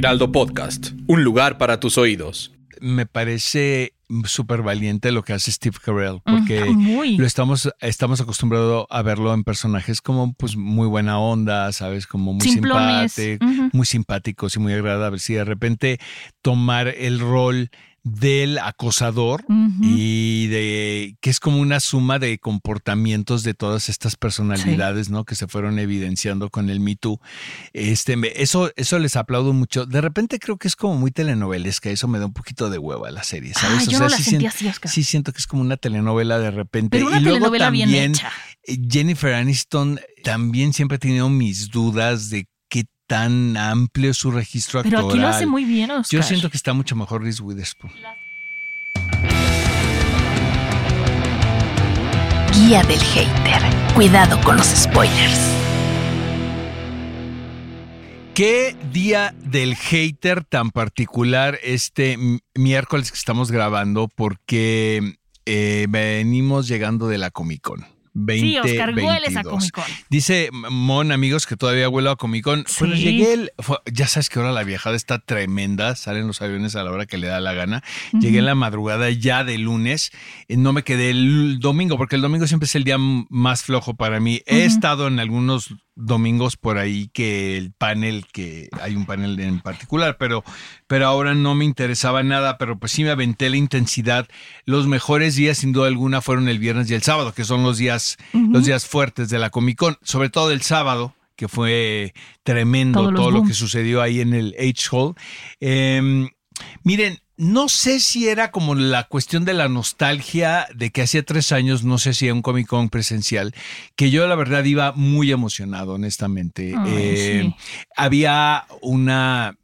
Heraldo Podcast, un lugar para tus oídos. Me parece súper valiente lo que hace Steve Carell, porque muy. lo estamos, estamos acostumbrados a verlo en personajes como pues muy buena onda, ¿sabes? Como muy Simplones. simpático, Ujú. muy simpáticos y muy agradables. Y de repente tomar el rol del acosador y de que es como una suma de comportamientos de todas estas personalidades, ¿no? Que se fueron evidenciando con el Me Too. Este, eso, eso les aplaudo mucho. De repente creo que es como muy telenovelesca, eso me da un poquito de hueva la serie, ¿sabes? Ah, yo no la sí sentí así, Oscar. Sí siento que es como una telenovela de repente. Pero una y luego telenovela bien también hecha. eh, Jennifer Aniston también siempre he tenido mis dudas de tan amplio su registro Pero actoral. aquí lo hace muy bien, Oscar. Yo siento que está mucho mejor Reese Witherspoon. Guía del hater. Cuidado con los spoilers. ¿Qué día del hater tan particular este miércoles que estamos grabando? Porque eh, venimos llegando de la Comic Con. Sí, Oscar, 2022. hueles a Comic Con. Dice Mon, amigos, que todavía huelo a Comic Con. Bueno, Sí. llegué, el- fue- ya sabes que ahora la viajada está tremenda, salen los aviones a la hora que le da la gana. Llegué en la madrugada ya de lunes, eh, no me quedé el domingo, porque el domingo siempre es el día más flojo para mí. He estado en algunos domingos por ahí que el panel, que hay un panel en particular, pero, pero ahora no me interesaba nada, pero pues sí me aventé la intensidad. Los mejores días, sin duda alguna, fueron el viernes y el sábado, que son los días, los días fuertes de la Comic Con, sobre todo el sábado que fue tremendo todo lo que sucedió ahí en el H-Hall. Eh, miren, no sé si era como la cuestión de la nostalgia de que hacía tres años no se hacía un Comic Con presencial, que yo la verdad iba muy emocionado, honestamente. Ay, Eh, sí. Había una,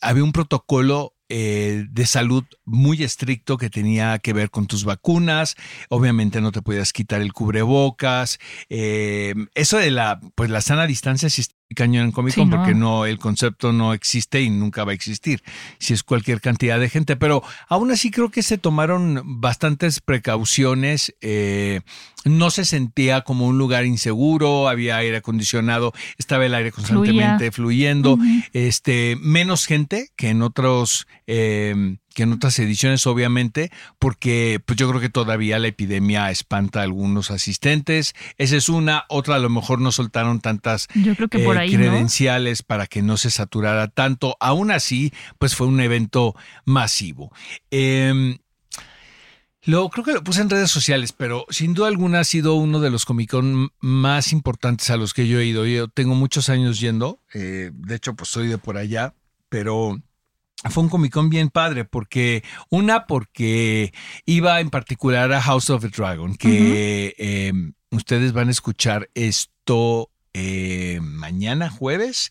había un protocolo eh, de salud muy estricto que tenía que ver con tus vacunas. Obviamente no te podías quitar el cubrebocas. Eh, eso de la, pues la sana distancia sí cañón en Comic Sí, Con no. porque no, el concepto no existe y nunca va a existir si es cualquier cantidad de gente. Pero aún así creo que se tomaron bastantes precauciones. eh, no se sentía como un lugar inseguro, había aire acondicionado, estaba el aire constantemente fluyendo, este, menos gente que en otros, eh, que en otras ediciones, obviamente, porque pues yo creo que todavía la epidemia espanta a algunos asistentes. Esa es una, otra a lo mejor no soltaron tantas Yo creo que por eh, credenciales para que no se saturara tanto. Aún así, pues fue un evento masivo. Eh, lo, creo que lo puse en redes sociales, pero sin duda alguna ha sido uno de los Comic Con más importantes a los que yo he ido. Yo tengo muchos años yendo, eh, de hecho, pues soy de por allá, pero fue un Comic Con bien padre, porque una, porque iba en particular a House of the Dragon, que eh, ustedes van a escuchar esto eh, mañana jueves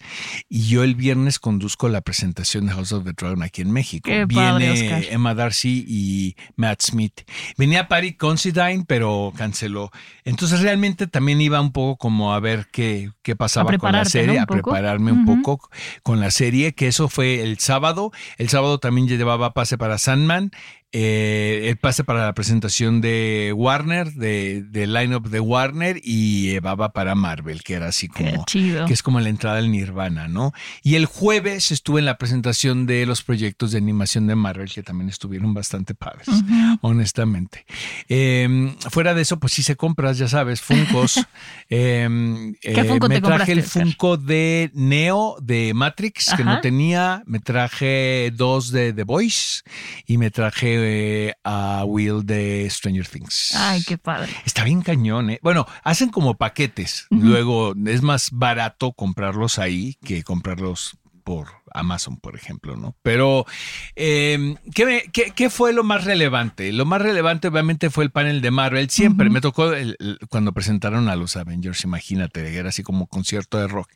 y yo el viernes conduzco la presentación de House of the Dragon aquí en México. Qué Viene. Emma Darcy y Matt Smith. Venía Patty Considine, pero canceló. Entonces realmente también iba un poco como a ver qué, qué pasaba con la serie, a prepararme un poco con la serie, que eso fue el sábado. El sábado también llevaba pase para Sandman, eh, el pase para la presentación de Warner, de, de line-up de Warner, y llevaba para Marvel, que era así Qué como chido. que es como la entrada al Nirvana, ¿no? Y el jueves estuve en la presentación de los proyectos de animación de Marvel, que también estuvieron bastante padres, honestamente. Eh, fuera de eso, pues hice compras, ya sabes, Funcos. Eh, ¿Qué eh, Funko me te traje el Oscar? Funko de Neo de Matrix, que no tenía. Me traje dos de The Voice y me traje eh, a Will de Stranger Things. Ay, qué padre. Está bien cañón, ¿eh? Bueno, hacen como paquetes. Luego es más barato comprarlos ahí que comprarlos por Amazon, por ejemplo, ¿no? Pero, eh, ¿qué, qué- qué fue lo más relevante? Lo más relevante obviamente fue el panel de Marvel. Siempre me tocó el- el- cuando presentaron a los Avengers, imagínate, era así como concierto de rock.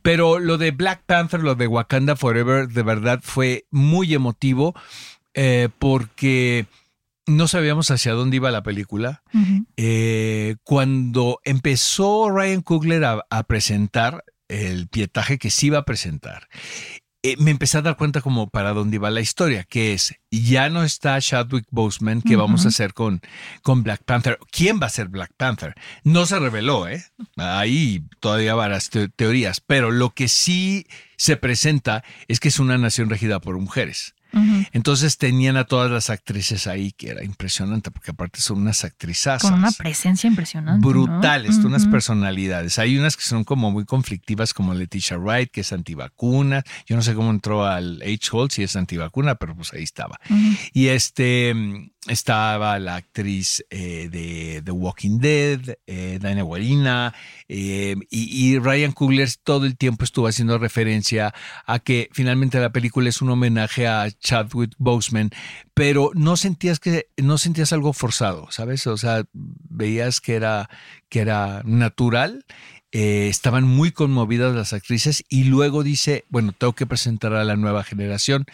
Pero lo de Black Panther, lo de Wakanda Forever, de verdad fue muy emotivo eh, porque no sabíamos hacia dónde iba la película. Eh, cuando empezó Ryan Coogler a, a presentar el pietaje que sí iba a presentar, eh, me empecé a dar cuenta como para dónde iba la historia, que es, ya no está Chadwick Boseman, ¿qué vamos a hacer con, con Black Panther? ¿Quién va a ser Black Panther? No se reveló, ¿eh? Ahí todavía varias te- teorías, pero lo que sí se presenta es que es una nación regida por mujeres. Entonces tenían a todas las actrices ahí, que era impresionante, porque aparte son unas actrizas. Con una presencia impresionante. ¿no? brutales, unas Ujú. personalidades. Hay unas que son como muy conflictivas, como Leticia Wright, que es antivacuna. Yo no sé cómo entró al H-Hole, si es antivacuna, pero pues ahí estaba. Y este mm, estaba la actriz eh, de The Walking Dead, eh, Dana eh, y, y Ryan Coogler todo el tiempo estuvo haciendo referencia a que finalmente la película es un homenaje a Chadwick Boseman, pero no sentías que no sentías algo forzado, ¿sabes? O sea, veías que era que era natural. eh, estaban muy conmovidas las actrices y luego dice, bueno, tengo que presentar a la nueva generación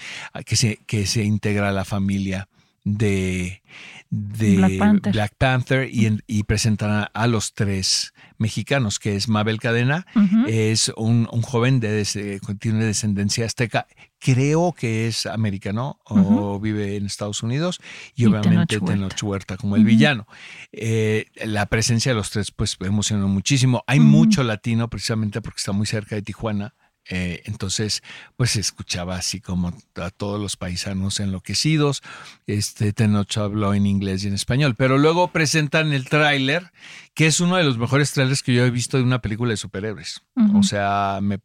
que se, que se integra a la familia de, de Black Panther. Black Panther y, en- y presentan a, los tres mexicanos, que es Mabel Cadena, es un, un joven de des- tiene descendencia azteca, creo que es americano o vive en Estados Unidos y, Y obviamente Tenoch Huerta. Como el villano. Eh, la presencia de los tres pues emocionó muchísimo. Hay mucho latino precisamente porque está muy cerca de Tijuana. Eh, entonces, pues se escuchaba así como a todos los paisanos enloquecidos. Este Tenoch habló en inglés y en español, pero luego presentan el tráiler, que es uno de los mejores trailers que yo he visto de una película de superhéroes. O sea, me,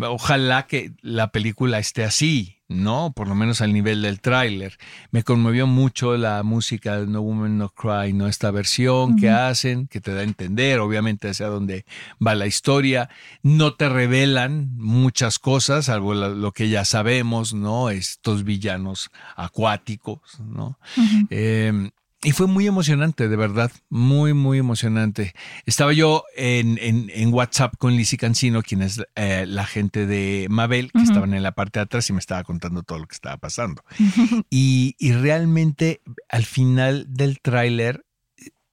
ojalá que la película esté así, ¿no? Por lo menos al nivel del tráiler. Me conmovió mucho la música de No Woman No Cry, ¿no? Esta versión que hacen, que te da a entender, obviamente, hacia dónde va la historia. No te revelan muchas cosas, salvo lo que ya sabemos, ¿no? Estos villanos acuáticos, ¿no? Eh, y fue muy emocionante, de verdad, muy, muy emocionante. Estaba yo en, en- en WhatsApp con Lizzie Cancino, quien es eh, la gente de Mabel, que estaban en la parte de atrás y me estaba contando todo lo que estaba pasando. Y, y realmente al final del tráiler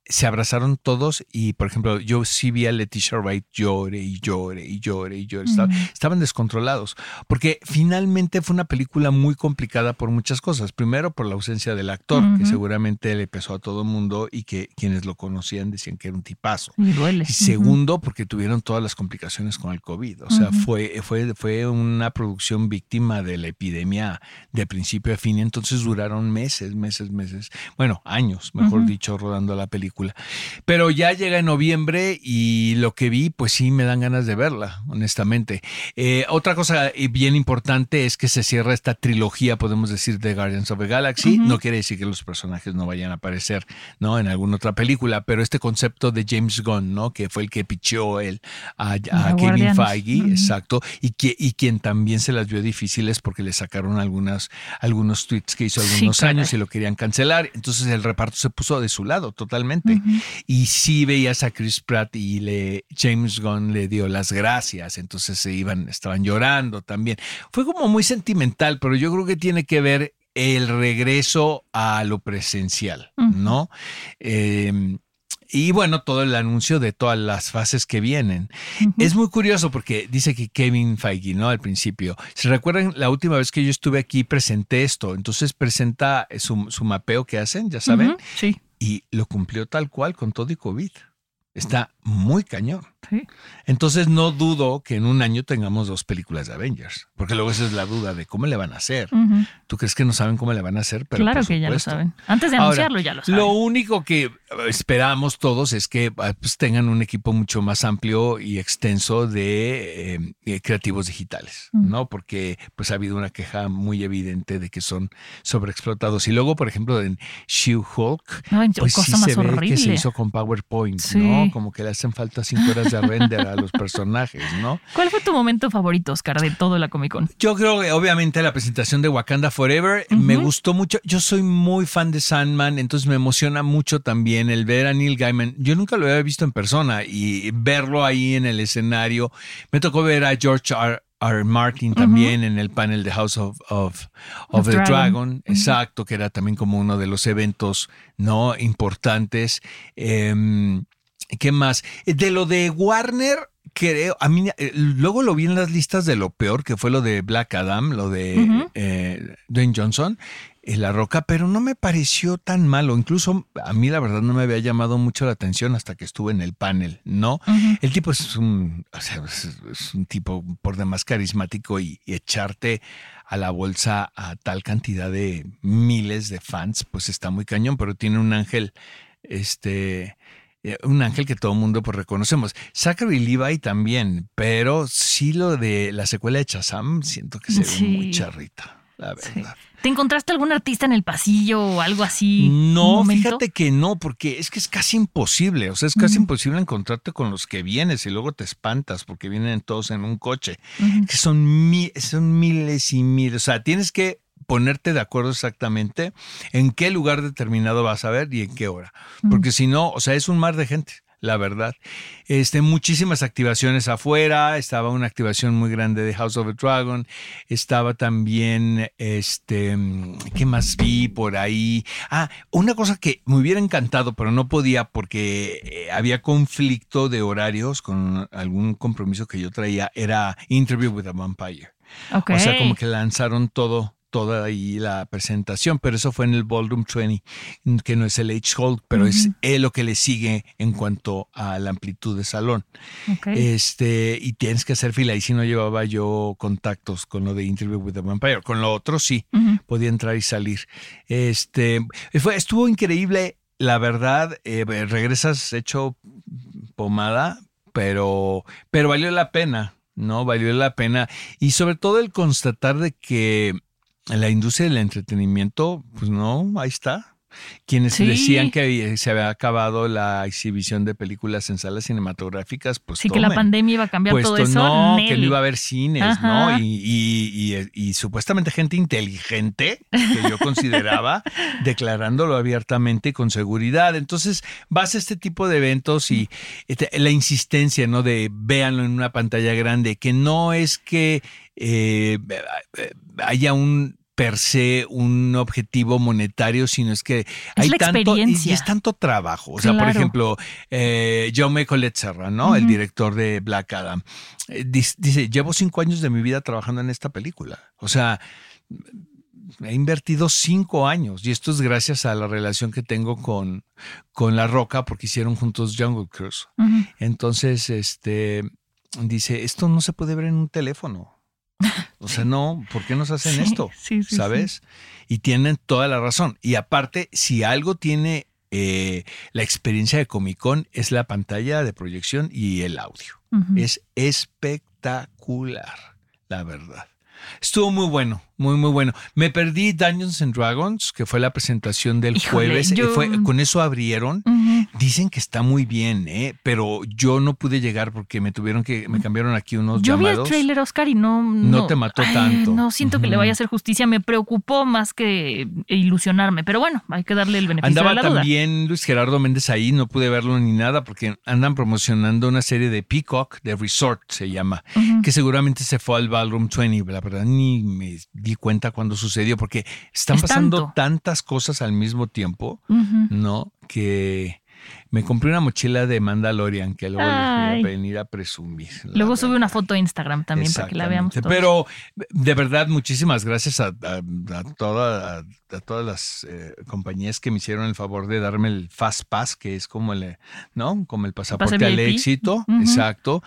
se abrazaron todos y, por ejemplo, yo sí vi a Leticia Wright llore y llore y llore y llore. Estaba- Ujú. estaban descontrolados, porque finalmente fue una película muy complicada por muchas cosas. Primero, por la ausencia del actor, que seguramente le pesó a todo el mundo y que quienes lo conocían decían que era un tipazo. Y duele. Y segundo, porque tuvieron todas las complicaciones con el COVID. O sea, fue, fue, fue una producción víctima de la epidemia de principio a fin. Entonces duraron meses, meses, meses. Bueno, años, mejor dicho, rodando la película. Pero ya llega en noviembre y lo que vi, pues sí me dan ganas de verla, honestamente. Eh, otra cosa eh, bien importante es que se cierra esta trilogía, podemos decir, de Guardians of the Galaxy. No quiere decir que los personajes no vayan a aparecer ¿no? en alguna otra película, pero este concepto de James Gunn, ¿no? que fue el que pichó él a, Kevin. Feige, exacto, y, que, y quien también se las vio difíciles porque le sacaron algunas, algunos tweets que hizo algunos años y lo querían cancelar. Entonces el reparto se puso de su lado totalmente. Y sí veías a Chris Pratt y le, James Gunn le dio las gracias, entonces se iban, estaban llorando también. Fue como muy sentimental, pero yo creo que tiene que ver el regreso a lo presencial. ¿no? Eh, y bueno, todo el anuncio de todas las fases que vienen. Es muy curioso porque dice que Kevin Feige, ¿no? Al principio. ¿Se recuerdan la última vez que yo estuve aquí presenté esto? Entonces presenta su, su mapeo que hacen, ya saben. Sí. Y lo cumplió tal cual con todo y COVID. Está muy cañón. Sí. Entonces no dudo que en un año tengamos dos películas de Avengers, porque luego esa es la duda de cómo le van a hacer. ¿Tú crees que no saben cómo le van a hacer? Pero claro por que ya lo saben. Antes de Ahora, anunciarlo ya lo saben. Lo único que eh, esperamos todos es que ah, pues, tengan un equipo mucho más amplio y extenso de eh, eh, creativos digitales. ¿no? Porque pues ha habido una queja muy evidente de que son sobreexplotados. Y luego, por ejemplo, en She-Hulk, pues sí cosa más se ve que se hizo con PowerPoint, Sí. ¿no? Como que le hacen falta cinco horas de render a los personajes, ¿no? ¿Cuál fue tu momento favorito, Oscar, de todo la Comic Con? Yo creo que obviamente la presentación de Wakanda Forever me gustó mucho. Yo soy muy fan de Sandman, entonces me emociona mucho también el ver a Neil Gaiman. Yo nunca lo había visto en persona y verlo ahí en el escenario. Me tocó ver a George R. R. Martin también en el panel de House of, of, the Dragon. Dragon, exacto, que era también como uno de los eventos no importantes. Em, ¿Qué más? De lo de Warner, creo, a mí eh, luego lo vi en las listas de lo peor, que fue lo de Black Adam, lo de eh, Dwayne Johnson, eh, La Roca, pero no me pareció tan malo. Incluso a mí la verdad no me había llamado mucho la atención hasta que estuve en el panel, ¿no? El tipo es un, o sea, es, un tipo por demás carismático y, y echarte a la bolsa a tal cantidad de miles de fans, pues está muy cañón, pero tiene un ángel, este, eh, un ángel que todo el mundo pues reconocemos. Zachary Levi también, pero sí lo de la secuela de Chazam, siento que se ve Sí. muy charrita, la Sí. verdad. ¿Te encontraste algún artista en el pasillo o algo así? No, fíjate que no, porque es que es casi imposible. O sea, es casi imposible encontrarte con los que vienes y luego te espantas porque vienen todos en un coche. Que son, mi- son miles y miles. O sea, tienes que ponerte de acuerdo exactamente en qué lugar determinado vas a ver y en qué hora. Porque si no, o sea, es un mar de gente. La verdad. Este, muchísimas activaciones afuera. Estaba una activación muy grande de House of the Dragon. Estaba también, este, ¿qué más vi por ahí? Ah, una cosa que me hubiera encantado, pero no podía porque eh, había conflicto de horarios con algún compromiso que yo traía, era Interview with a Vampire. O sea, como que lanzaron todo, toda ahí la presentación, pero eso fue en el Ballroom 20, que no es el H Hold, pero es eh, lo que le sigue en cuanto a la amplitud de salón. Este, y tienes que hacer fila. Y si no llevaba yo contactos con lo de Interview with the Vampire, con lo otro sí, podía entrar y salir. Este, fue, estuvo increíble, la verdad. eh, regresas hecho pomada, pero, pero valió la pena, ¿no? Valió la pena. Y sobre todo el constatar de que la industria del entretenimiento, pues no, ahí está. Quienes Sí. decían que se había acabado la exhibición de películas en salas cinematográficas, pues sí, que la pandemia iba a cambiar Pues todo to- eso. no, que no iba a haber cines, Ajá. ¿no? Y, y- y- y supuestamente gente inteligente, que yo consideraba, declarándolo abiertamente y con seguridad. Entonces, vas a este tipo de eventos y este, la insistencia, ¿no? De véanlo en una pantalla grande, que no es que eh, haya un per se un objetivo monetario, sino es que hay tanto y es tanto trabajo. O sea, por ejemplo, eh, Jaume Colette Serra, ¿no? El director de Black Adam. eh, dice, llevo cinco años de mi vida trabajando en esta película. O sea, he invertido cinco años y esto es gracias a la relación que tengo con, con La Roca porque hicieron juntos Jungle Cruise. Entonces, este, dice, esto no se puede ver en un teléfono. O sea, no, ¿por qué nos hacen Sí, esto? sí, sí, ¿Sabes? Y tienen toda la razón. Y aparte, si algo tiene eh, la experiencia de Comic Con es la pantalla de proyección y el audio. Es espectacular, la verdad. Estuvo muy bueno, muy, muy bueno. Me perdí Dungeons and Dragons, que fue la presentación del Híjole, jueves. Eh, yo- fue- con eso abrieron. Dicen que está muy bien, ¿eh? pero yo no pude llegar porque me tuvieron que, me cambiaron aquí unos Yo vi el llamados. trailer, Oscar, y no... No te mató tanto. No siento que le vaya a hacer justicia. Me preocupó más que ilusionarme. Pero bueno, hay que darle el beneficio Andaba de la duda. también Luis Gerardo Méndez ahí, no pude verlo ni nada porque andan promocionando una serie de Peacock, de Resort se llama, que seguramente se fue al Ballroom 20. La verdad ni me di cuenta cuando sucedió porque están Es pasando tanto. tantas cosas al mismo tiempo. ¿no? Que me compré una mochila de Mandalorian que luego les voy a venir a presumir. Luego sube una foto a Instagram también para que la veamos todos. Pero de verdad, muchísimas gracias a, a- a toda- a- todas las eh, compañías que me hicieron el favor de darme el Fast Pass, que es como el, ¿no? Como el pasaporte al éxito. Exacto.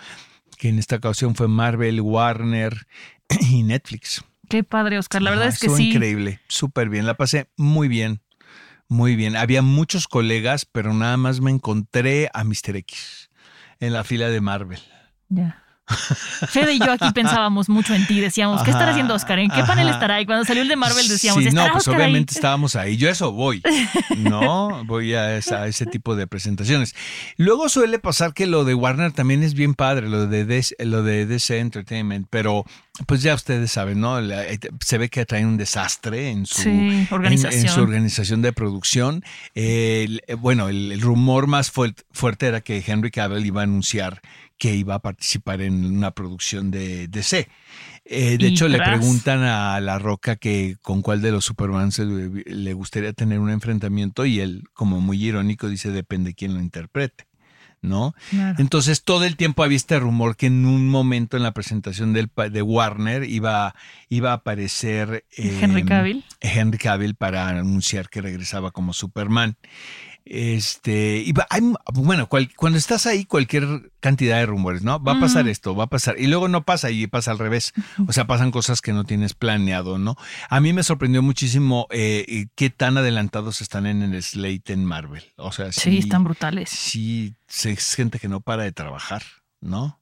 Que en esta ocasión fue Marvel, Warner y Netflix. Qué padre, Oscar. La verdad es que sí. increíble, súper bien. La pasé muy bien, muy bien. Había muchos colegas, pero nada más me encontré a Mr. X en la fila de Marvel. Ya. Fede y yo aquí pensábamos mucho en ti, decíamos, ¿qué estará haciendo Oscar? ¿En qué panel estará? Y cuando salió el de Marvel decíamos, Sí, no, ¿estará pues Oscar ahí? obviamente estábamos ahí. Yo eso voy, ¿no? Voy a, esa- a ese tipo de presentaciones. Luego suele pasar que lo de Warner también es bien padre, lo de DC, lo de DC Entertainment, pero pues ya ustedes saben, ¿no? Eh, se ve que traen un desastre en su, Sí, en- En, organización. su organización de producción. El- eh, bueno, el, el rumor más fuert- fuerte era que Henry Cavill iba a anunciar que iba a participar en una producción de DC. Eh, de Y hecho, le preguntan a La Roca que con cuál de los Superman se le, le gustaría tener un enfrentamiento y él, como muy irónico, dice depende quién lo interprete. ¿No? Claro. Entonces todo el tiempo había este rumor que en un momento en la presentación del, de Warner iba, iba a aparecer eh, Henry Cavill. Henry Cavill para anunciar que regresaba como Superman. Este, y va- hay- bueno, cual- cuando estás ahí, cualquier cantidad de rumores, ¿no? Va a pasar esto, va a pasar. Y luego no pasa y pasa al revés. O sea, pasan cosas que no tienes planeado, ¿no? A mí me sorprendió muchísimo eh, qué tan adelantados están en el slate en Marvel. O sea, Sí, están brutales. sí, es gente que no para de trabajar, ¿no?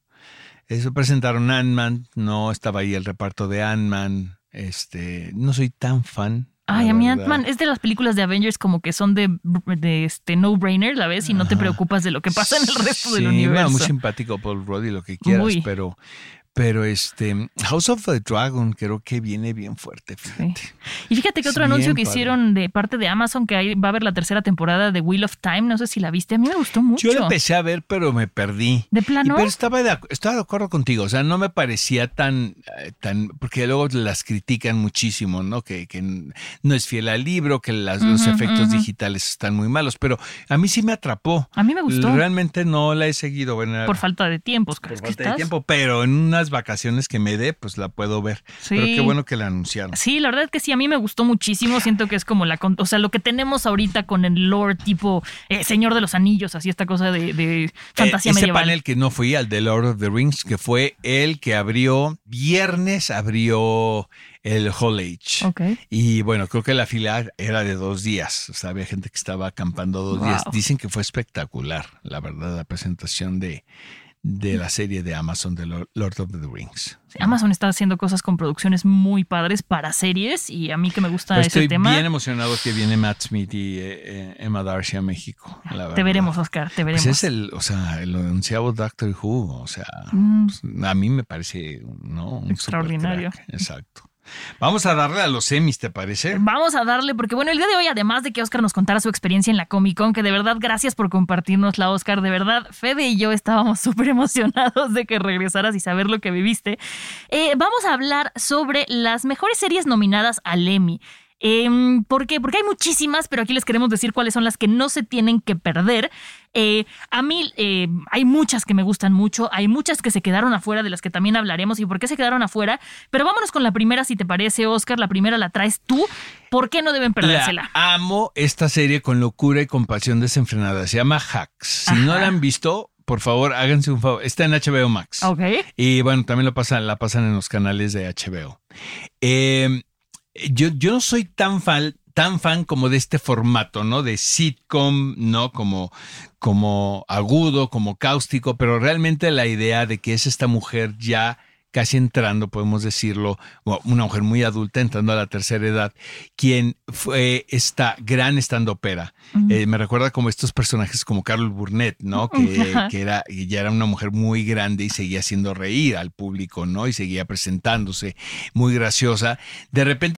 Eso presentaron Ant-Man, no estaba ahí el reparto de Ant-Man. Este, no soy tan fan. Ay, a mí. Ant-Man es de las películas de Avengers como que son de, de este no-brainer, la ves, y no te preocupas de lo que pasa en el resto del Sí, universo. bueno, muy simpático Paul Rudd y lo que quieras, Muy. pero pero este House of the Dragon creo que viene bien fuerte, fíjate. Y fíjate que Es otro anuncio que padre. hicieron de parte de Amazon que ahí va a haber la tercera temporada de Wheel of Time, no sé si la viste, a mí me gustó mucho. Yo la empecé a ver, pero me perdí. ¿De plano? pero estaba de, estaba de acuerdo contigo, o sea, no me parecía tan, eh, tan porque luego las critican muchísimo, ¿no? Que, que no es fiel al libro, que las- los efectos digitales están muy malos, pero a mí sí me atrapó. A mí me gustó. Realmente no la he seguido. Bueno, Por falta de tiempo, Oscar. por que falta de tiempo, pero en unas vacaciones que me dé, pues la puedo ver. Sí. Pero qué bueno que la anunciaron. Sí, la verdad es que sí, a mí me gustó muchísimo. Siento que es como la, o sea, lo que tenemos ahorita con el lore tipo eh, Señor de los Anillos, así esta cosa de, de fantasía Eh, ese medieval. panel que no fui al de Lord of the Rings, que fue el que abrió, viernes abrió el Hall Age. Ok. Y bueno, creo que la fila era de dos días. O sea, había gente que estaba acampando dos Wow. días. Dicen que fue espectacular, la verdad, la presentación de, de la serie de Amazon de Lord of the Rings. Amazon está haciendo cosas con producciones muy padres para series y a mí que me gusta Pero ese estoy tema. bien emocionado que viene Matt Smith y eh, eh, Emma Darcy a México. la Te veremos, Oscar, te veremos. Pues es el, o sea, el onceavo Doctor Who, o sea, Mm. pues, a mí me parece, ¿no? Un Extraordinario. Exacto. Vamos a darle a los semis, ¿te parece? Vamos a darle, porque bueno, el día de hoy, además de que Oscar nos contara su experiencia en la Comic Con, que de verdad, gracias por compartirnosla, Oscar. De verdad, Fede y yo estábamos súper emocionados de que regresaras y saber lo que viviste. Eh, vamos a hablar sobre las mejores series nominadas al Emmy. Em, ¿Por qué? Porque hay muchísimas, pero aquí les queremos decir cuáles son las que no se tienen que perder. Eh, a mí eh, hay muchas que me gustan mucho, hay muchas que se quedaron afuera, de las que también hablaremos y por qué se quedaron afuera. Pero vámonos con la primera, si te parece, Oscar. La primera la traes tú. ¿Por qué no deben perdérsela? La amo esta serie con locura y compasión desenfrenada. Se llama Hacks. Si no la han visto, por favor, háganse un favor. Está en HBO Max. Ok. Y bueno, también lo pasan, la pasan en los canales de HBO. Eh, yo, yo no soy tan fan, tan fan como de este formato, ¿no? De sitcom, ¿no? Como, como agudo, como cáustico, pero realmente la idea de que es esta mujer ya casi entrando, podemos decirlo, una mujer muy adulta, entrando a la tercera edad, quien fue esta gran estandopera. Eh, me recuerda como estos personajes como Carol Burnett, ¿no? Que, era, ya era una mujer muy grande y seguía haciendo reír al público, ¿no? Y seguía presentándose muy graciosa. De repente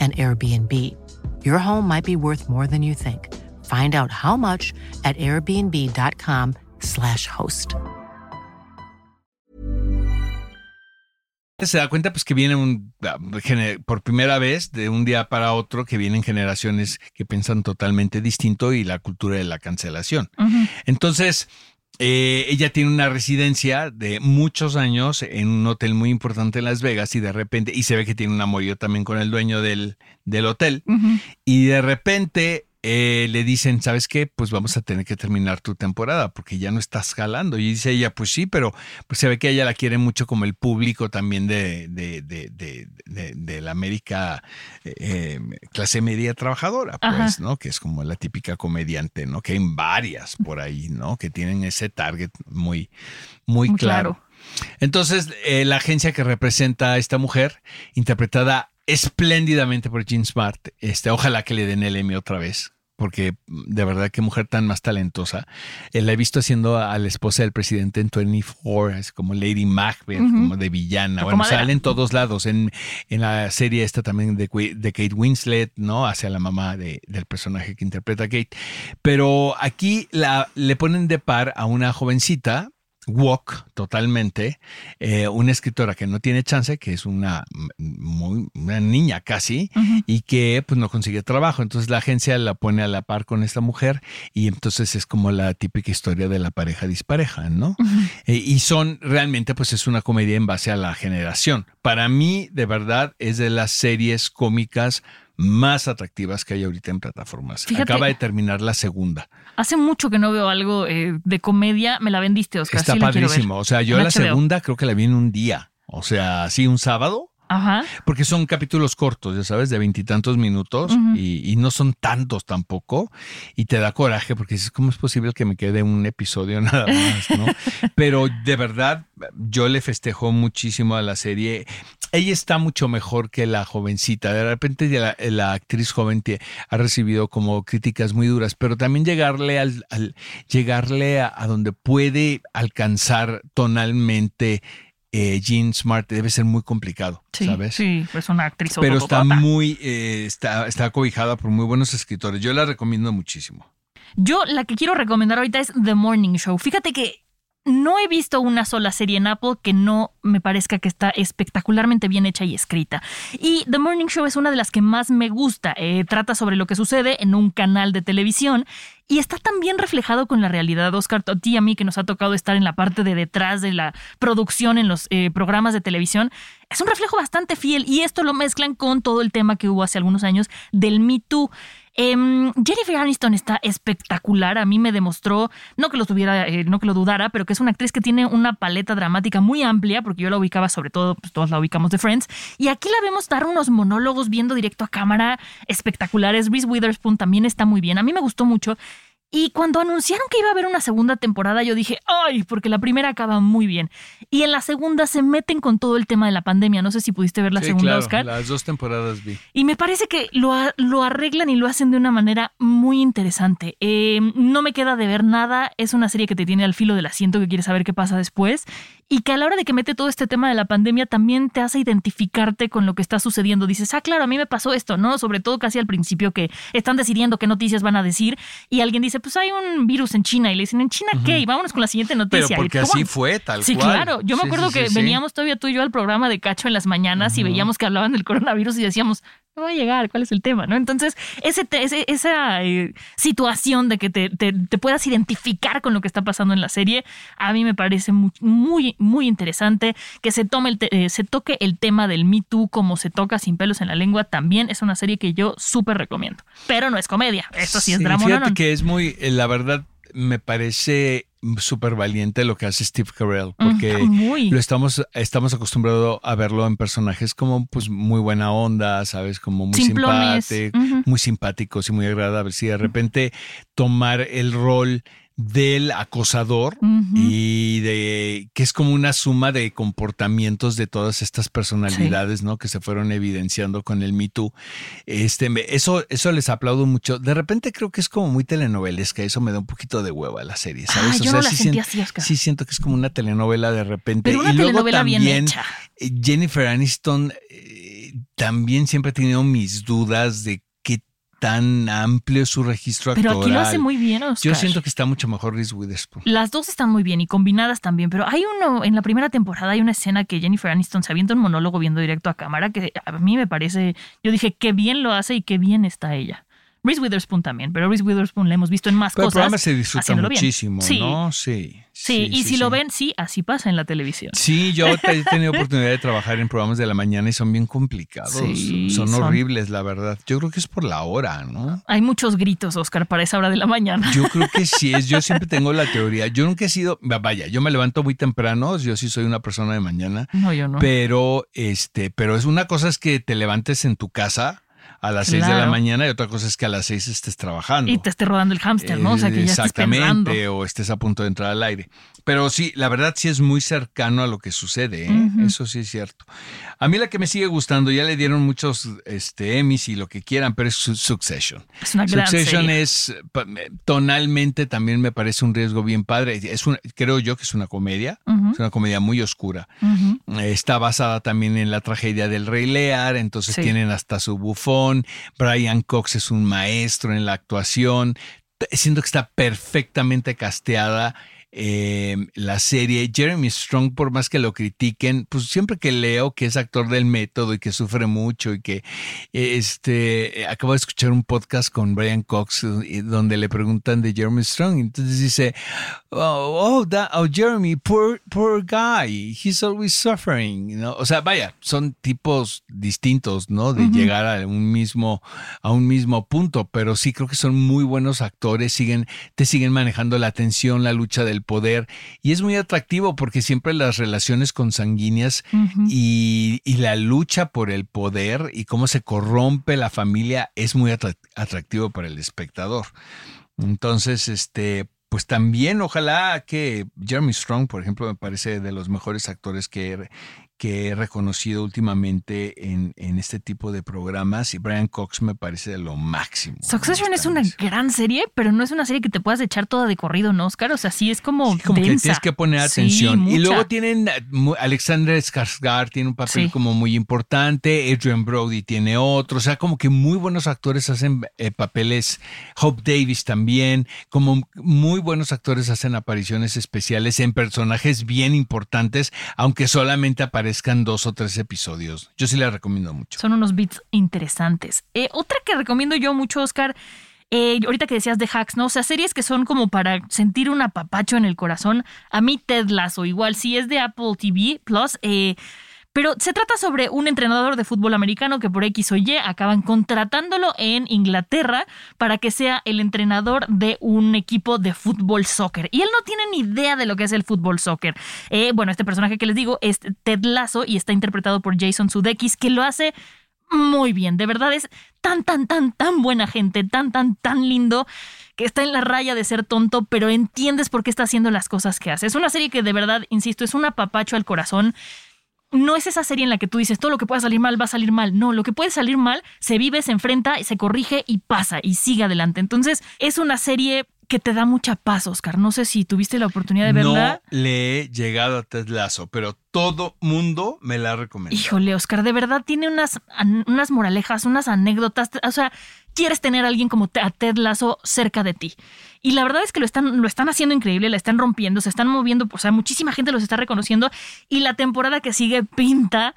an Airbnb. Your home might be worth more than you think. Find out how much at airbnb.com/slash host. Se da cuenta pues que viene un, por primera vez de un día para otro que vienen generaciones que piensan totalmente distinto y la cultura de la cancelación. Entonces, eh, ella tiene una residencia de muchos años en un hotel muy importante en Las Vegas y de repente, y se ve que tiene un amorío también con el dueño del, del hotel, y de repente eh, le dicen, ¿sabes qué? Pues vamos a tener que terminar tu temporada porque ya no estás jalando. Y dice ella, pues sí, pero pues se ve que ella la quiere mucho como el público también de, de, de, de la América eh, clase media trabajadora, pues, ¿no? Que es como la típica comediante, ¿no? Que hay varias por ahí, ¿no? Que tienen ese target muy, muy, claro. Entonces, eh, la agencia que representa a esta mujer, interpretada espléndidamente por Jean Smart. Este, ojalá que le den el Emmy otra vez, porque de verdad qué mujer tan más talentosa. Eh, la he visto haciendo a la esposa del presidente en 24, es como Lady Macbeth, como de villana. bueno, sale en todos lados. En, en, la serie esta también de, de Kate Winslet, ¿no? Hacia la mamá de, del personaje que interpreta Kate. Pero aquí la, le ponen de par a una jovencita Walk totalmente, eh, una escritora que no tiene chance, que es una, muy, una niña casi, y que pues no consigue trabajo. Entonces la agencia la pone a la par con esta mujer y entonces es como la típica historia de la pareja dispareja, ¿no? Eh, y son realmente pues es una comedia en base a la generación. Para mí, de verdad, es de las series cómicas más atractivas que hay ahorita en plataformas. Acaba de terminar la segunda. Hace mucho que no veo algo eh, de comedia. Me la vendiste, Oscar. Está padrísimo. O sea, yo la segunda creo que la vi en un día. O sea, sí, un sábado. Ajá. Porque son capítulos cortos, ya sabes, de veintitantos minutos y, no son tantos tampoco. Y te da coraje porque dices, ¿cómo es posible que me quede un episodio nada más? ¿no? Pero de verdad, yo le festejo muchísimo a la serie. Ella está mucho mejor que la jovencita. De repente la, actriz joven ha recibido como críticas muy duras, pero también llegarle al, llegarle a donde puede alcanzar tonalmente eh, Jean Smart debe ser muy complicado, ¿sabes? Sí, es una actriz. Pero está muy, eh, está, está cobijada por muy buenos escritores. Yo la recomiendo muchísimo. Yo la que quiero recomendar ahorita es The Morning Show. Fíjate que no he visto una sola serie en Apple que no me parezca que está espectacularmente bien hecha y escrita. Y The Morning Show es una de las que más me gusta. Eh, trata sobre lo que sucede en un canal de televisión y está tan bien reflejado con la realidad, Oscar, a ti a mí que nos ha tocado estar en la parte de detrás de la producción en los eh, programas de televisión. Es un reflejo bastante fiel y esto lo mezclan con todo el tema que hubo hace algunos años del Me Too. Em, Jennifer Aniston está espectacular. A mí me demostró, no que lo tuviera, eh, no que lo dudara, pero que es una actriz que tiene una paleta dramática muy amplia, porque yo la ubicaba sobre todo, pues todos la ubicamos de Friends. Y aquí la vemos dar unos monólogos viendo directo a cámara espectaculares. Reese Witherspoon también está muy bien. A mí me gustó mucho. Y cuando anunciaron que iba a haber una segunda temporada, yo dije, ay, porque la primera acaba muy bien. Y en la segunda se meten con todo el tema de la pandemia. No sé si pudiste ver la segunda, claro, Oscar. Las dos temporadas vi. Y me parece que lo, lo arreglan y lo hacen de una manera muy interesante. Eh, no me queda de ver nada. Es una serie que te tiene al filo del asiento, que quieres saber qué pasa después y que a la hora de que mete todo este tema de la pandemia también te hace identificarte con lo que está sucediendo. Dices, ah, claro, a mí me pasó esto, ¿no? Sobre todo casi al principio que están decidiendo qué noticias van a decir y alguien dice, pues hay un virus en China y le dicen, ¿en China qué? Y vámonos con la siguiente noticia. Pero porque así fue, tal sí, cual. Sí, claro. Yo me acuerdo que veníamos todavía tú y yo al programa de Cacho en las mañanas y veíamos que hablaban del coronavirus y decíamos, no va a llegar, ¿cuál es el tema? ¿no? Entonces, ese, esa eh, situación de que te, puedas identificar con lo que está pasando en la serie, a mí me parece muy, muy, muy interesante. Que se, tome el eh, se toque el tema del Me Too como se toca sin pelos en la lengua, también es una serie que yo súper recomiendo. Pero no es comedia, esto sí, es drama. Fíjate que es muy, eh, la verdad, me parece súper valiente lo que hace Steve Carell, porque Mm, muy. lo estamos, estamos acostumbrados a verlo en personajes como pues muy buena onda, ¿sabes? Como muy Simplones. simpático, Ujú. muy simpáticos y muy agradables. Y de repente tomar el rol del acosador y de que es como una suma de comportamientos de todas estas personalidades, ¿no? Que se fueron evidenciando con el Me Too. Este, eso, eso les aplaudo mucho. De repente creo que es como muy telenovelesca, eso me da un poquito de hueva la serie, ¿sabes? Ah, yo no la sí sentí así, Oscar. Sí siento que es como una telenovela de repente. Pero una y luego telenovela bien también hecha. eh, Jennifer Aniston eh, también siempre he tenido mis dudas de tan amplio su registro Pero actoral. aquí lo hace muy bien, Oscar. Yo siento que está mucho mejor Reese Witherspoon. Las dos están muy bien y combinadas también, pero hay uno, en la primera temporada hay una escena que Jennifer Aniston se avienta un monólogo viendo directo a cámara que a mí me parece, yo dije, qué bien lo hace y qué bien está ella. Reese Witherspoon también, pero Reese Witherspoon la hemos visto en más Pero el cosas. programa se disfruta haciéndolo bien. muchísimo, Sí. ¿no? Sí. Sí, y si sí. lo ven, sí, así pasa en la televisión. Sí, yo he tenido oportunidad de trabajar en programas de la mañana y son bien complicados. Sí, son, son. horribles, la verdad. Yo creo que es por la hora, ¿no? Hay muchos gritos, Oscar, para esa hora de la mañana. Yo creo que sí es. Yo siempre tengo la teoría. Yo nunca he sido, vaya, yo me levanto muy temprano. Yo sí soy una persona de mañana. No, yo no. Pero, este, pero es una cosa es que te levantes en tu casa a las seis de la Claro. mañana y otra cosa es que a las seis estés trabajando. Y te esté rodando el hámster, ¿no? O sea, que ya estés. Exactamente, o estés a punto de entrar al aire. Pero sí, la verdad sí es muy cercano a lo que sucede, ¿eh? Eso sí es cierto. A mí la que me sigue gustando, ya le dieron muchos este, Emmys y lo que quieran, pero es Su- Succession. Es una gran Succession serie. es, tonalmente también me parece un riesgo bien padre. Es una, creo yo que es una comedia, es una comedia muy oscura. Está basada también en la tragedia del Rey Lear, entonces Sí. tienen hasta su bufón. Brian Cox es un maestro en la actuación. Siento que está perfectamente casteada eh, la serie. Jeremy Strong, por más que lo critiquen, pues siempre que leo que es actor del método y que sufre mucho y que este acabo de escuchar un podcast con Brian Cox eh, donde le preguntan de Jeremy Strong. Entonces dice, oh, oh, that- oh, Jeremy, poor, poor guy, he's always suffering. ¿no? O sea, vaya, son tipos distintos, ¿no? De llegar a un mismo, a un mismo punto, pero sí creo que son muy buenos actores, siguen, te siguen manejando la atención, la lucha del poder, y es muy atractivo porque siempre las relaciones consanguíneas y, y la lucha por el poder y cómo se corrompe la familia es muy atra- atractivo para el espectador. Entonces, este, pues también ojalá que Jeremy Strong, por ejemplo, me parece de los mejores actores que que he reconocido últimamente en, en este tipo de programas y Brian Cox me parece de lo máximo. Succession es una gran serie, pero no es una serie que te puedas echar toda de corrido, ¿no, Oscar? O sea, sí es como, Sí, como que densa. tienes que poner Sí, atención. y luego tienen eh, Alexander Skarsgård tiene un papel Sí. como muy importante, Adrian Brody tiene otro, o sea, como que muy buenos actores hacen eh, papeles, Hope Davis también, como muy buenos actores hacen apariciones especiales en personajes bien importantes, aunque solamente aparezcan dos o tres episodios. Yo sí les recomiendo mucho. Son unos beats interesantes. Eh, otra que recomiendo yo mucho, Oscar, eh, ahorita que decías de hacks, ¿no? O sea, series que son como para sentir un apapacho en el corazón. A mí Ted Lasso, igual, si es de Apple TV Plus, eh, pero se trata sobre un entrenador de fútbol americano que por X o Y acaban contratándolo en Inglaterra para que sea el entrenador de un equipo de fútbol soccer. Y él no tiene ni idea de lo que es el fútbol soccer. Eh, bueno, este personaje que les digo es Ted Lasso y está interpretado por Jason Sudeikis, que lo hace muy bien. De verdad es tan, tan, tan, tan buena gente, tan, tan, tan lindo que está en la raya de ser tonto, pero entiendes por qué está haciendo las cosas que hace. Es una serie que de verdad, insisto, es un apapacho al corazón. No es esa serie en la que tú dices todo lo que pueda salir mal va a salir mal. No, lo que puede salir mal se vive, se enfrenta, se corrige y pasa y sigue adelante. Entonces es una serie que te da mucha paz, Oscar. No sé si tuviste la oportunidad de verla. No le he llegado a Ted Lasso, pero todo mundo me la ha recomendado. Híjole, Oscar, de verdad tiene unas, unas moralejas, unas anécdotas. O sea, quieres tener a alguien como a Ted Lasso cerca de ti. Y la verdad es que lo están, lo están haciendo increíble, la están rompiendo, se están moviendo. O sea, muchísima gente los está reconociendo. Y la temporada que sigue pinta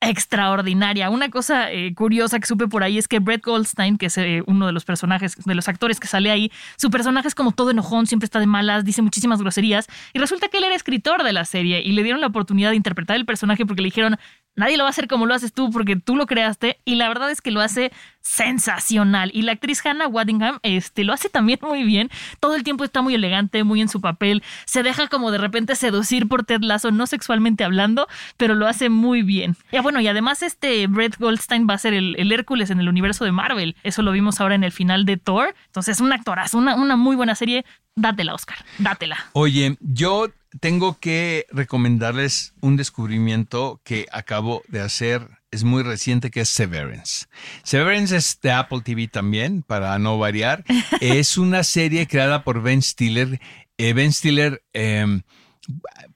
extraordinaria. Una cosa eh, curiosa que supe por ahí es que Brett Goldstein, que es eh, uno de los personajes, de los actores que sale ahí, su personaje es como todo enojón, siempre está de malas, dice muchísimas groserías. Y resulta que él era escritor de la serie y le dieron la oportunidad de interpretar el personaje porque le dijeron, nadie lo va a hacer como lo haces tú porque tú lo creaste. Y la verdad es que lo hace sensacional. Y la actriz Hannah Waddingham este, lo hace también muy bien. Todo el tiempo está muy elegante, muy en su papel. Se deja como de repente seducir por Ted Lasso, no sexualmente hablando, pero lo hace muy bien. Y bueno, y además este Brett Goldstein va a ser el, Hércules en el universo de Marvel. Eso lo vimos ahora en el final de Thor. Entonces, un actorazo, una, una muy buena serie. Dátela, Oscar, dátela. Oye, yo tengo que recomendarles un descubrimiento que acabo de hacer es muy reciente, que es Severance. Severance es de Apple TV también, para no variar. es una serie creada por Ben Stiller. Eh, ben Stiller em,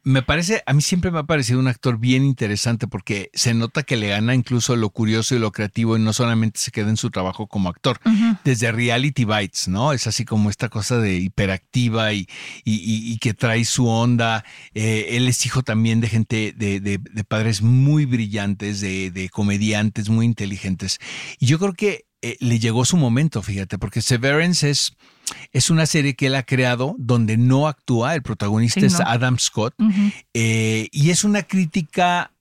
me parece, a mí siempre me ha parecido un actor bien interesante porque se nota que le gana incluso lo curioso y lo creativo y no solamente se queda en su trabajo como actor. Desde Reality Bites, ¿no? Es así como esta cosa de hiperactiva y, y, que trae su onda. Eh, él es hijo también de gente, de, de, padres muy brillantes, de, de comediantes muy inteligentes. Y yo creo que eh, le llegó su momento, fíjate, porque Severance es, es una serie que él ha creado donde no actúa, el protagonista es Adam Scott, eh, y es una crítica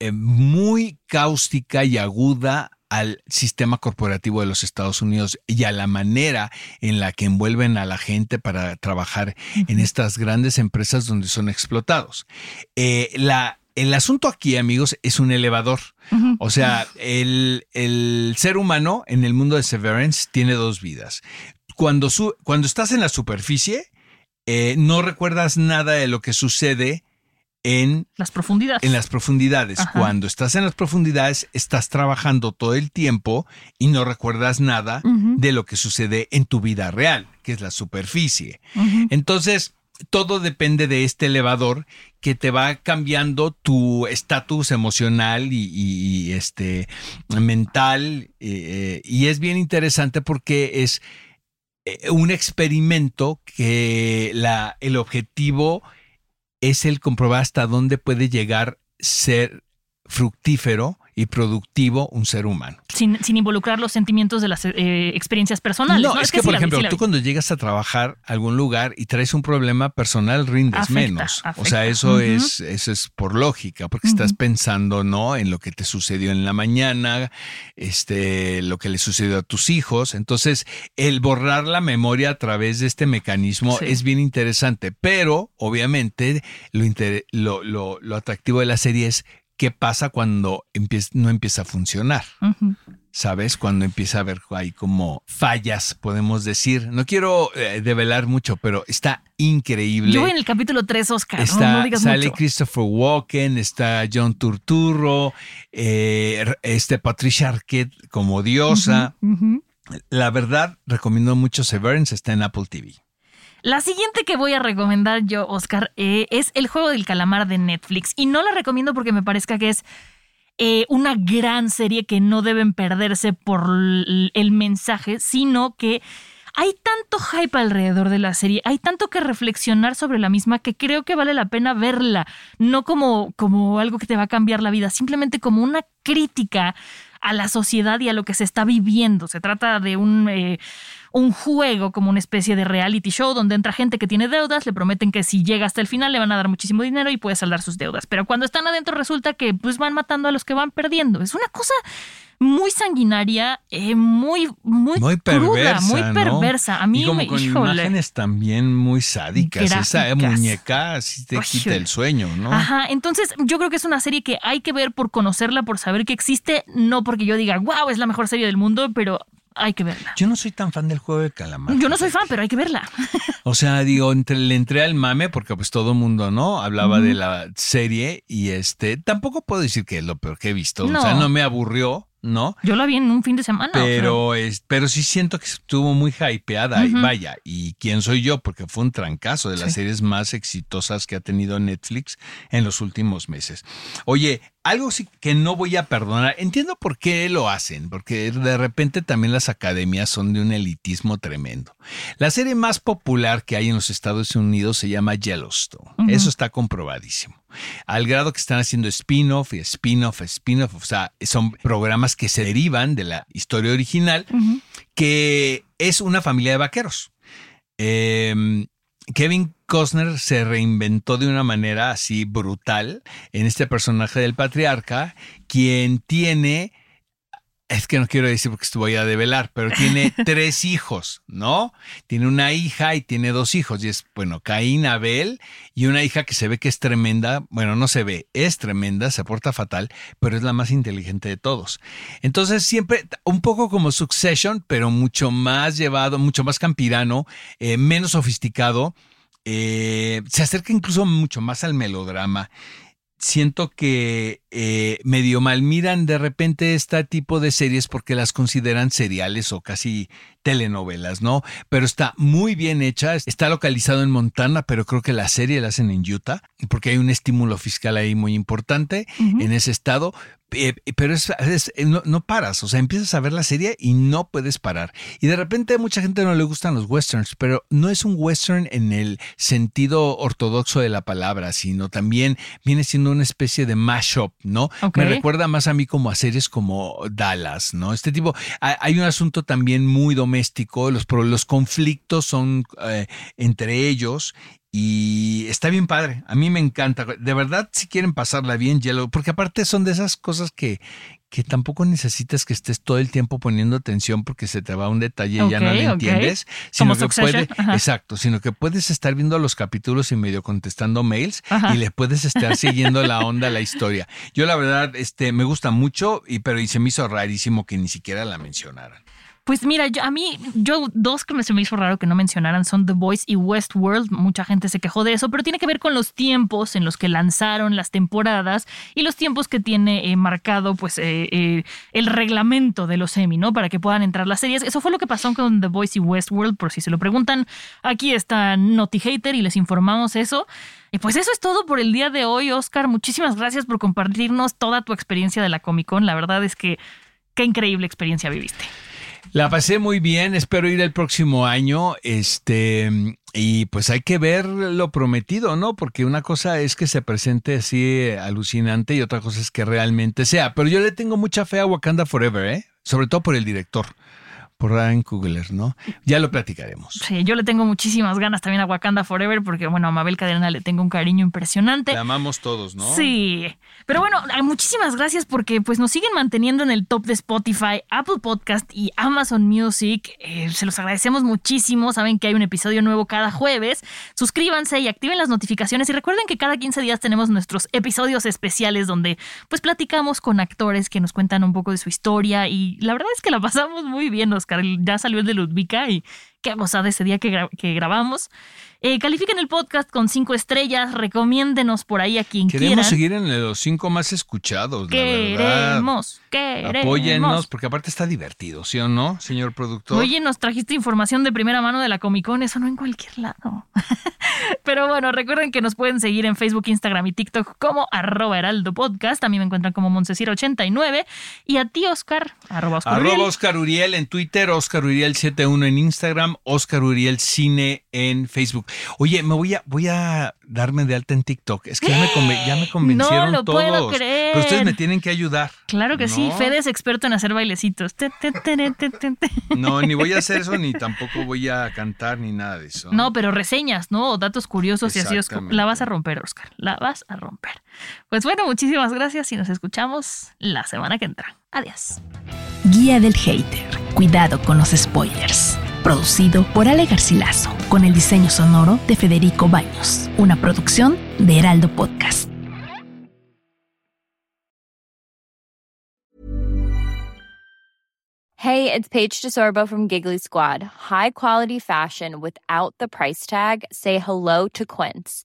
eh, muy cáustica y aguda al sistema corporativo de los Estados Unidos y a la manera en la que envuelven a la gente para trabajar en estas grandes empresas donde son explotados. la, el asunto aquí, amigos, es un elevador. O sea, el, ser humano en el mundo de Severance tiene dos vidas. Cuando, cuando estás en la superficie, eh, no recuerdas nada de lo que sucede en las profundidades. En las profundidades. Cuando estás en las profundidades, estás trabajando todo el tiempo y no recuerdas nada de lo que sucede en tu vida real, que es la superficie. Entonces, todo depende de este elevador que te va cambiando tu estatus emocional y, este mental eh, y es bien interesante porque es eh, un experimento que la, el objetivo es el comprobar hasta dónde puede llegar ser fructífero y productivo un ser humano. Sin, involucrar los sentimientos de las eh, experiencias personales. No, es, que, por ejemplo, tú cuando llegas a trabajar a algún lugar y traes un problema personal, rindes menos. O sea, eso, es, eso es por lógica, porque estás pensando ¿no? en lo que te sucedió en la mañana, este, lo que le sucedió a tus hijos. Entonces, el borrar la memoria a través de este mecanismo es bien interesante, pero obviamente lo, lo, lo atractivo de la serie es qué pasa cuando no empieza a funcionar. ¿Sabes? Cuando empieza a haber ahí como fallas, podemos decir. No quiero eh, develar mucho, pero está increíble. Yo en el capítulo 3, Oscar. Está, no, digas sale Christopher Walken, está John Turturro, eh, este Patricia Arquette como diosa. La verdad, recomiendo mucho Severance, está en Apple TV. La siguiente que voy a recomendar yo, Oscar, eh, es El juego del calamar de Netflix. Y no la recomiendo porque me parezca que es eh, una gran serie que no deben perderse por el mensaje, sino que hay tanto hype alrededor de la serie, hay tanto que reflexionar sobre la misma que creo que vale la pena verla, no como, como algo que te va a cambiar la vida, simplemente como una crítica a la sociedad y a lo que se está viviendo. Se trata de un, eh, un juego como una especie de reality show donde entra gente que tiene deudas, le prometen que si llega hasta el final le van a dar muchísimo dinero y puede saldar sus deudas. Pero cuando están adentro resulta que pues van matando a los que van perdiendo. Es una cosa muy sanguinaria, eh, muy, muy, muy perversa, muy perversa. A mí y como me, con imágenes también muy sádicas. Esa muñeca así te quita el sueño, ¿no? Ajá. Entonces, yo creo que es una serie que hay que ver por conocerla, por saber que existe, no porque yo diga, wow, es la mejor serie del mundo, pero hay que verla. Yo no soy tan fan del juego de calamar. Yo no soy fan, pero hay que verla. O sea, digo, le entré al mame porque pues todo mundo, ¿no? Hablaba de la serie y este, tampoco puedo decir que es lo peor que he visto. O sea, no me aburrió. ¿no? Yo la vi en un fin de semana. Pero, es, pero sí siento que estuvo muy hypeada. Y vaya, ¿y quién soy yo? Porque fue un trancazo de las series más exitosas que ha tenido Netflix en los últimos meses. Oye, algo sí que no voy a perdonar. Entiendo por qué lo hacen, porque de repente también las academias son de un elitismo tremendo. La serie más popular que hay en los Estados Unidos se llama Yellowstone. Eso está comprobadísimo. Al grado que están haciendo spin-off y spin-off, spin-off. O sea, son programas que se derivan de la historia original, que es una familia de vaqueros. Em, Kevin Costner se reinventó de una manera así brutal en este personaje del patriarca, quien tiene es que no quiero decir porque estuvo a develar, pero tiene tres hijos, ¿no? Tiene una hija y tiene dos hijos, y es, bueno, Caín, Abel, y una hija que se ve que es tremenda, bueno, no se ve, es tremenda, se porta fatal, pero es la más inteligente de todos. Entonces, siempre, un poco como Succession, pero mucho más llevado, mucho más campirano, eh, menos sofisticado, eh, se acerca incluso mucho más al melodrama. Siento que eh, medio mal miran de repente este tipo de series porque las consideran seriales o casi telenovelas, ¿no? Pero está muy bien hecha, está localizado en Montana, pero creo que la serie la hacen en Utah, porque hay un estímulo fiscal ahí muy importante en ese estado, eh, pero es, eh, no, paras, o sea, empiezas a ver la serie y no puedes parar. Y de repente a mucha gente no le gustan los westerns, pero no es un western en el sentido ortodoxo de la palabra, sino también viene siendo una especie de mashup, ¿no? Me recuerda más a mí como a series como Dallas, ¿no? Este tipo, hay un asunto también muy doméstico, los, los conflictos son eh, entre ellos y está bien padre, a mí me encanta. De verdad, si quieren pasarla bien, Yellow, porque aparte son de esas cosas que, que tampoco necesitas que estés todo el tiempo poniendo atención porque se te va un detalle y ya no lo entiendes. Sino que puede, exacto, sino que puedes estar viendo los capítulos y medio contestando mails y le puedes estar siguiendo la onda la historia. Yo la verdad, este, me gusta mucho, y, pero y se me hizo rarísimo que ni siquiera la mencionaran. Pues mira, yo, a mí, yo dos que me, se me hizo raro que no mencionaran son The Voice y Westworld. Mucha gente se quejó de eso, pero tiene que ver con los tiempos en los que lanzaron las temporadas y los tiempos que tiene eh, marcado pues eh, eh, el reglamento de los Emmy, ¿no? Para que puedan entrar las series. Eso fue lo que pasó con The Voice y Westworld, por si se lo preguntan. Aquí está Naughty Hater y les informamos eso. Y pues eso es todo por el día de hoy, Oscar. Muchísimas gracias por compartirnos toda tu experiencia de la Comic Con. La verdad es que qué increíble experiencia viviste. La pasé muy bien, espero ir el próximo año, este, y pues hay que ver lo prometido, ¿no? Porque una cosa es que se presente así alucinante y otra cosa es que realmente sea. Pero yo le tengo mucha fe a Wakanda Forever, ¿eh? Sobre todo por el director por Ryan Coogler, ¿no? Ya lo platicaremos. Sí, yo le tengo muchísimas ganas también a Wakanda Forever porque, bueno, a Mabel Cadena le tengo un cariño impresionante. Le amamos todos, ¿no? Sí. Pero bueno, muchísimas gracias porque pues nos siguen manteniendo en el top de Spotify, Apple Podcast y Amazon Music. Eh, se los agradecemos muchísimo. Saben que hay un episodio nuevo cada jueves. Suscríbanse y activen las notificaciones y recuerden que cada 15 días tenemos nuestros episodios especiales donde pues platicamos con actores que nos cuentan un poco de su historia y la verdad es que la pasamos muy bien. Nos ya salió el de Ludvika y qué gozada ese día que, que grabamos. Eh, califiquen el podcast con cinco estrellas, recomiéndenos por ahí a quien Queremos seguir en los cinco más escuchados, queremos, Queremos, Apóyennos, porque aparte está divertido, ¿sí o no, señor productor? Oye, nos trajiste información de primera mano de la Comic Con, eso no en cualquier lado. Pero bueno, recuerden que nos pueden seguir en Facebook, Instagram y TikTok como arroba heraldo podcast. También me encuentran como Moncesir89. Y a ti, Oscar, arroba Oscar Arroba Oscar Uriel en Twitter, Oscar Uriel71 en Instagram, Oscar Uriel Cine en Facebook. Oye, me voy a, voy a darme de alta en TikTok. Es que ya me, convencieron no lo todos. Puedo creer. Pero ustedes me tienen que ayudar. Claro que sí. Fede es experto en hacer bailecitos. No, ni voy a hacer eso, ni tampoco voy a cantar, ni nada de eso. No, pero reseñas, ¿no? O datos curiosos y así. La vas a romper, Oscar. La vas a romper. Pues bueno, muchísimas gracias y nos escuchamos la semana que entra. Adiós. Guía del Hater. Cuidado con los spoilers. Producido por Ale Garcilaso, con el diseño sonoro de Federico Baños. Una producción de Heraldo Podcast. Hey, it's Paige DeSorbo from Giggly Squad. High quality fashion without the price tag. Say hello to Quince.